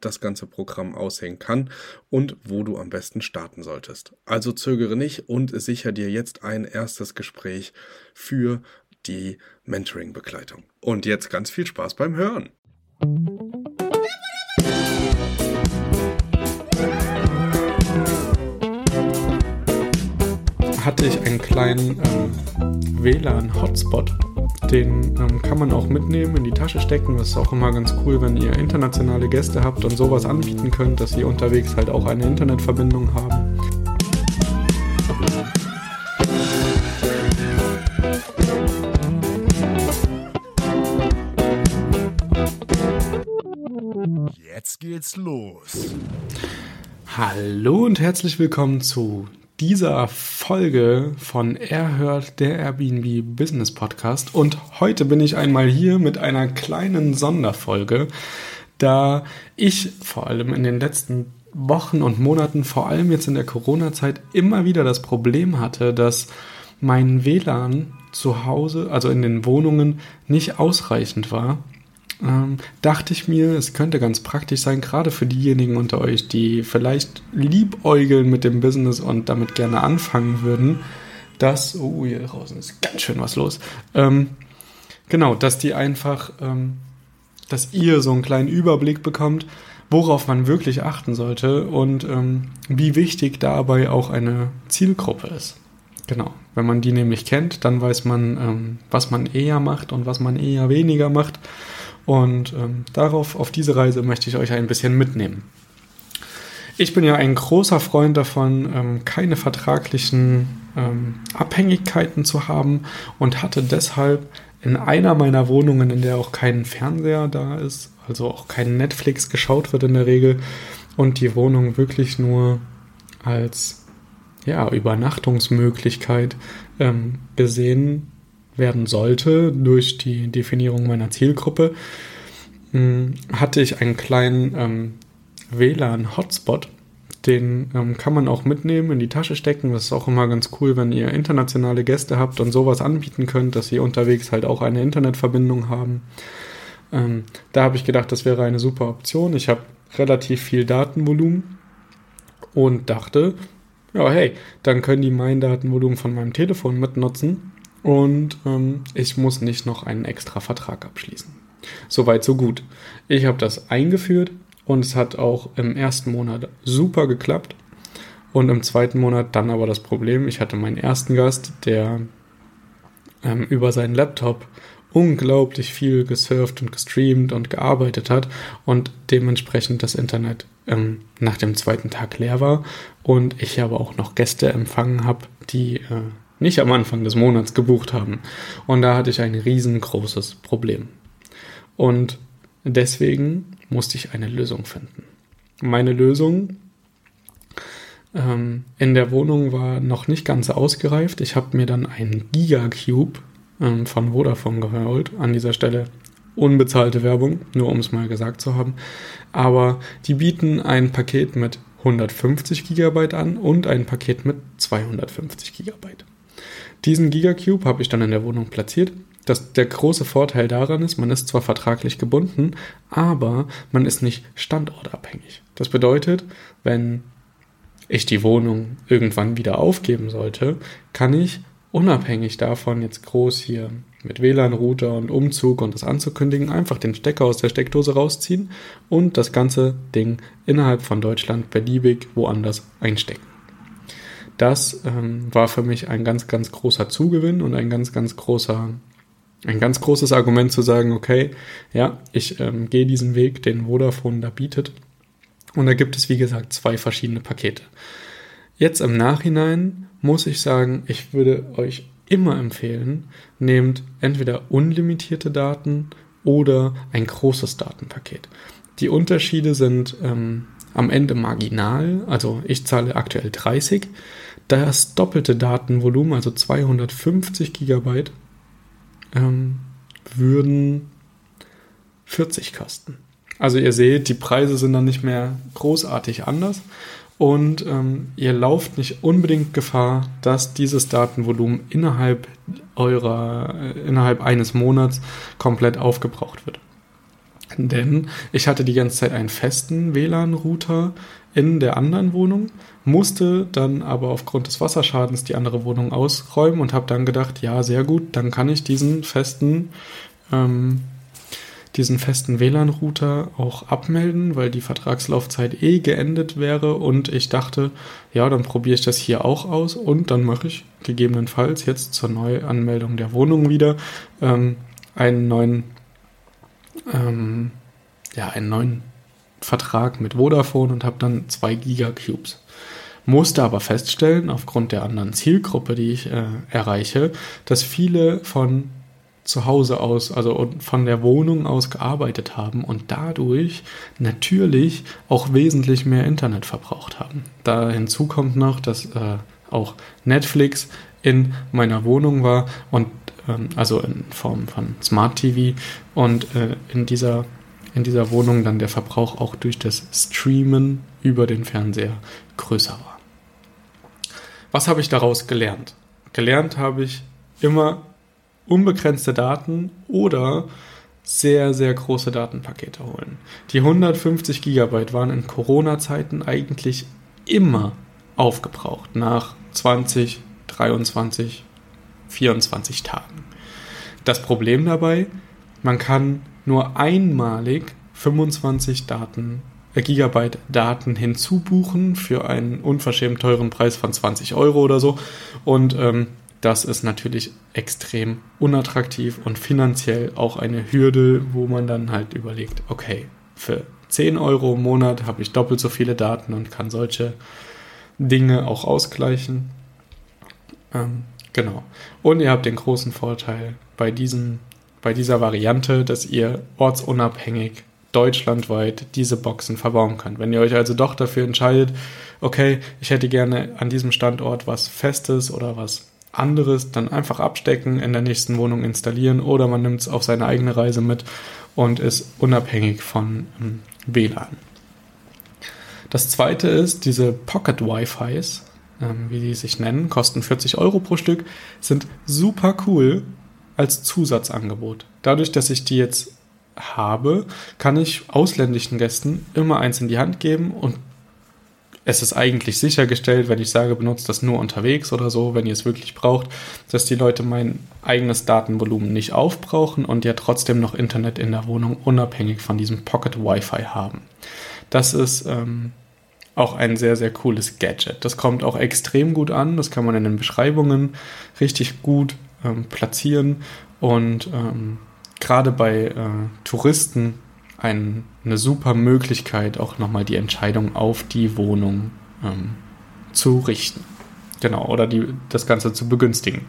das ganze Programm aussehen kann und wo du am besten starten solltest. Also zögere nicht und sicher dir jetzt ein erstes Gespräch für die Mentoring-Begleitung. Und jetzt ganz viel Spaß beim Hören. Hatte ich einen kleinen ähm, WLAN-Hotspot den ähm, kann man auch mitnehmen, in die Tasche stecken. Das ist auch immer ganz cool, wenn ihr internationale Gäste habt und sowas anbieten könnt, dass sie unterwegs halt auch eine Internetverbindung haben. Jetzt geht's los. Hallo und herzlich willkommen zu dieser Folge von Erhört, der Airbnb Business Podcast. Und heute bin ich einmal hier mit einer kleinen Sonderfolge, da ich vor allem in den letzten Wochen und Monaten, vor allem jetzt in der Corona-Zeit, immer wieder das Problem hatte, dass mein WLAN zu Hause, also in den Wohnungen, nicht ausreichend war ähm, dachte ich mir, es könnte ganz praktisch sein, gerade für diejenigen unter euch, die vielleicht liebäugeln mit dem Business und damit gerne anfangen würden, dass, oh, hier draußen ist ganz schön was los. Ähm, genau, dass die einfach, ähm, dass ihr so einen kleinen Überblick bekommt, worauf man wirklich achten sollte und ähm, wie wichtig dabei auch eine Zielgruppe ist. Genau. Wenn man die nämlich kennt, dann weiß man, ähm, was man eher macht und was man eher weniger macht. Und ähm, darauf, auf diese Reise möchte ich euch ein bisschen mitnehmen. Ich bin ja ein großer Freund davon, ähm, keine vertraglichen ähm, Abhängigkeiten zu haben und hatte deshalb in einer meiner Wohnungen, in der auch kein Fernseher da ist, also auch kein Netflix geschaut wird in der Regel und die Wohnung wirklich nur als ja, Übernachtungsmöglichkeit ähm, gesehen werden sollte durch die Definierung meiner Zielgruppe, hm, hatte ich einen kleinen ähm, WLAN-Hotspot. Den ähm, kann man auch mitnehmen, in die Tasche stecken. Das ist auch immer ganz cool, wenn ihr internationale Gäste habt und sowas anbieten könnt, dass sie unterwegs halt auch eine Internetverbindung haben. Ähm, da habe ich gedacht, das wäre eine super Option. Ich habe relativ viel Datenvolumen und dachte, ja, hey, dann können die mein Datenvolumen von meinem Telefon mitnutzen und ähm, ich muss nicht noch einen extra Vertrag abschließen. Soweit, so gut. Ich habe das eingeführt und es hat auch im ersten Monat super geklappt. Und im zweiten Monat dann aber das Problem, ich hatte meinen ersten Gast, der ähm, über seinen Laptop unglaublich viel gesurft und gestreamt und gearbeitet hat und dementsprechend das Internet ähm, nach dem zweiten Tag leer war und ich aber auch noch Gäste empfangen habe, die äh, nicht am Anfang des Monats gebucht haben. Und da hatte ich ein riesengroßes Problem. Und deswegen musste ich eine Lösung finden. Meine Lösung ähm, in der Wohnung war noch nicht ganz ausgereift. Ich habe mir dann einen Gigacube ähm, von Vodafone geholt. An dieser Stelle unbezahlte Werbung, nur um es mal gesagt zu haben. Aber die bieten ein Paket mit 150 GB an und ein Paket mit 250 GB. Diesen Gigacube habe ich dann in der Wohnung platziert. Das, der große Vorteil daran ist, man ist zwar vertraglich gebunden, aber man ist nicht standortabhängig. Das bedeutet, wenn ich die Wohnung irgendwann wieder aufgeben sollte, kann ich unabhängig davon jetzt groß hier mit WLAN-Router und Umzug und das anzukündigen, einfach den Stecker aus der Steckdose rausziehen und das ganze Ding innerhalb von Deutschland beliebig woanders einstecken. Das ähm, war für mich ein ganz, ganz großer Zugewinn und ein ganz, ganz großer, ein ganz großes Argument zu sagen, okay, ja, ich ähm, gehe diesen Weg, den Vodafone da bietet. Und da gibt es, wie gesagt, zwei verschiedene Pakete. Jetzt im Nachhinein muss ich sagen, ich würde euch immer empfehlen, nehmt entweder unlimitierte Daten oder ein großes Datenpaket. Die Unterschiede sind ähm, am Ende marginal. Also ich zahle aktuell 30. Das doppelte Datenvolumen, also 250 Gigabyte, ähm, würden 40 kosten. Also ihr seht, die Preise sind dann nicht mehr großartig anders und ähm, ihr lauft nicht unbedingt Gefahr, dass dieses Datenvolumen innerhalb eurer, äh, innerhalb eines Monats komplett aufgebraucht wird. Denn ich hatte die ganze Zeit einen festen WLAN-Router in der anderen Wohnung, musste dann aber aufgrund des Wasserschadens die andere Wohnung ausräumen und habe dann gedacht, ja, sehr gut, dann kann ich diesen festen, ähm, diesen festen WLAN-Router auch abmelden, weil die Vertragslaufzeit eh geendet wäre und ich dachte, ja, dann probiere ich das hier auch aus und dann mache ich gegebenenfalls jetzt zur Neuanmeldung der Wohnung wieder ähm, einen neuen ähm, ja, einen neuen Vertrag mit Vodafone und habe dann zwei Gigacubes. Musste aber feststellen, aufgrund der anderen Zielgruppe, die ich äh, erreiche, dass viele von zu Hause aus, also von der Wohnung aus gearbeitet haben und dadurch natürlich auch wesentlich mehr Internet verbraucht haben. Da hinzu kommt noch, dass äh, auch Netflix in meiner Wohnung war und also in Form von Smart TV und äh, in dieser in dieser Wohnung dann der Verbrauch auch durch das Streamen über den Fernseher größer war. Was habe ich daraus gelernt? Gelernt habe ich immer unbegrenzte Daten oder sehr, sehr große Datenpakete holen. Die 150 Gigabyte waren in Corona-Zeiten eigentlich immer aufgebraucht nach 20, 23, 24 Tagen. Das Problem dabei, man kann nur einmalig 25 Daten, äh, Gigabyte Daten hinzubuchen für einen unverschämt teuren Preis von 20 Euro oder so. Und ähm, das ist natürlich extrem unattraktiv und finanziell auch eine Hürde, wo man dann halt überlegt, okay, für 10 Euro im Monat habe ich doppelt so viele Daten und kann solche Dinge auch ausgleichen. Ähm, genau. Und ihr habt den großen Vorteil bei diesen bei dieser Variante, dass ihr ortsunabhängig deutschlandweit diese Boxen verbauen könnt. Wenn ihr euch also doch dafür entscheidet, okay, ich hätte gerne an diesem Standort was Festes oder was anderes, dann einfach abstecken, in der nächsten Wohnung installieren oder man nimmt es auf seine eigene Reise mit und ist unabhängig von ähm, WLAN. Das zweite ist, diese Pocket Wi-Fis, ähm, wie die sich nennen, kosten 40 Euro pro Stück, sind super cool, als Zusatzangebot. Dadurch, dass ich die jetzt habe, kann ich ausländischen Gästen immer eins in die Hand geben und es ist eigentlich sichergestellt, wenn ich sage, benutzt das nur unterwegs oder so, wenn ihr es wirklich braucht, dass die Leute mein eigenes Datenvolumen nicht aufbrauchen und ja trotzdem noch Internet in der Wohnung unabhängig von diesem Pocket Wi-Fi haben. Das ist ähm, auch ein sehr, sehr cooles Gadget. Das kommt auch extrem gut an, das kann man in den Beschreibungen richtig gut ähm, platzieren und ähm, gerade bei äh, Touristen ein, eine super Möglichkeit, auch nochmal die Entscheidung auf die Wohnung ähm, zu richten. Genau, oder die, das Ganze zu begünstigen.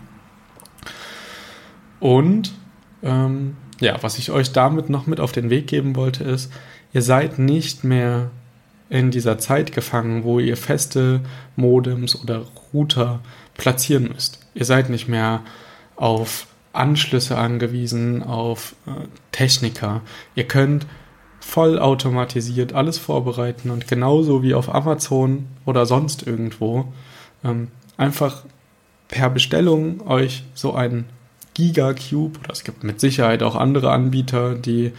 Und ähm, ja, was ich euch damit noch mit auf den Weg geben wollte, ist, ihr seid nicht mehr in dieser Zeit gefangen, wo ihr feste Modems oder Router platzieren müsst. Ihr seid nicht mehr auf Anschlüsse angewiesen, auf äh, Techniker. Ihr könnt vollautomatisiert alles vorbereiten und genauso wie auf Amazon oder sonst irgendwo ähm, einfach per Bestellung euch so ein Gigacube oder es gibt mit Sicherheit auch andere Anbieter, die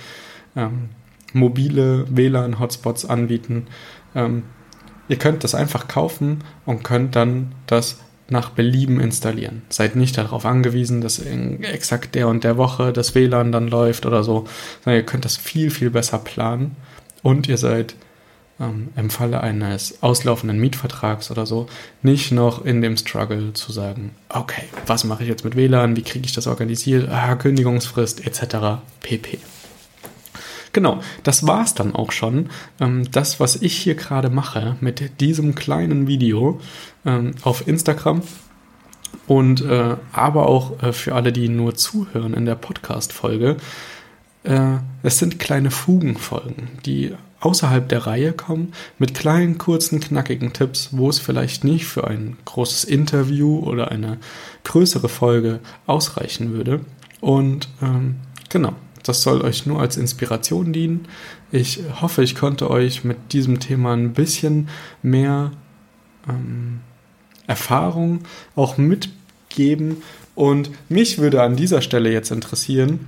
ähm, mobile WLAN-Hotspots anbieten. Ähm, ihr könnt das einfach kaufen und könnt dann das nach Belieben installieren. Seid nicht darauf angewiesen, dass in exakt der und der Woche das WLAN dann läuft oder so, sondern ihr könnt das viel, viel besser planen und ihr seid ähm, im Falle eines auslaufenden Mietvertrags oder so nicht noch in dem Struggle zu sagen, okay, was mache ich jetzt mit WLAN, wie kriege ich das organisiert, ah, Kündigungsfrist etc. pp. Genau, das war es dann auch schon. Ähm, das, was ich hier gerade mache mit diesem kleinen Video ähm, auf Instagram und äh, aber auch äh, für alle, die nur zuhören in der Podcast-Folge, äh, es sind kleine Fugenfolgen, die außerhalb der Reihe kommen, mit kleinen, kurzen, knackigen Tipps, wo es vielleicht nicht für ein großes Interview oder eine größere Folge ausreichen würde. Und ähm, genau, das soll euch nur als Inspiration dienen. Ich hoffe, ich konnte euch mit diesem Thema ein bisschen mehr ähm, Erfahrung auch mitgeben. Und mich würde an dieser Stelle jetzt interessieren,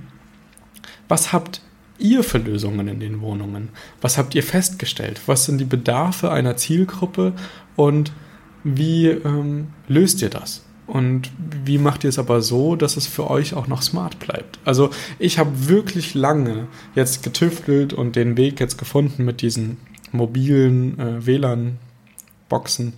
was habt ihr für Lösungen in den Wohnungen? Was habt ihr festgestellt? Was sind die Bedarfe einer Zielgruppe und wie ähm, löst ihr das? Und wie macht ihr es aber so, dass es für euch auch noch smart bleibt? Also ich habe wirklich lange jetzt getüftelt und den Weg jetzt gefunden mit diesen mobilen äh, WLAN-Boxen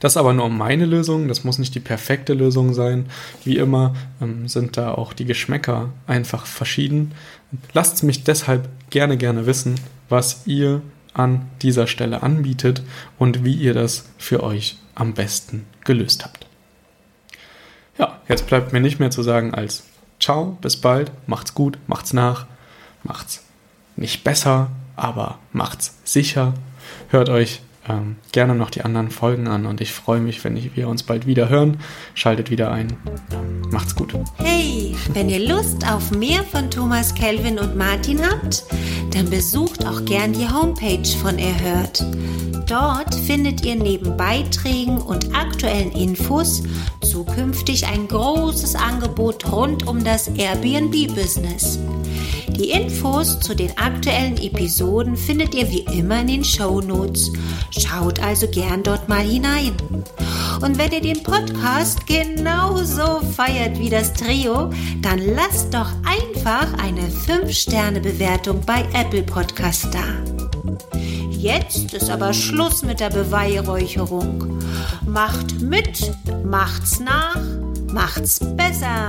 das ist aber nur meine Lösung, das muss nicht die perfekte Lösung sein. Wie immer ähm, sind da auch die Geschmäcker einfach verschieden. Lasst mich deshalb gerne, gerne wissen, was ihr an dieser Stelle anbietet und wie ihr das für euch am besten gelöst habt. Ja, jetzt bleibt mir nicht mehr zu sagen als Ciao, bis bald, macht's gut, macht's nach, macht's nicht besser, aber macht's sicher. Hört euch ähm, gerne noch die anderen Folgen an und ich freue mich, wenn wir uns bald wieder hören. Schaltet wieder ein. Macht's gut. Hey, wenn ihr Lust auf mehr von Thomas, Kelvin und Martin habt, dann besucht auch gern die Homepage von Erhört. Dort findet ihr neben Beiträgen und aktuellen Infos zukünftig ein großes Angebot rund um das Airbnb-Business. Die Infos zu den aktuellen Episoden findet ihr wie immer in den Show Notes. Schaut also gern dort mal hinein. Und wenn ihr den Podcast genauso feiert wie das Trio, dann lasst doch einfach eine 5-Sterne-Bewertung bei Apple Podcast da. Jetzt ist aber Schluss mit der Beweihräucherung. Macht mit, macht's nach, macht's besser.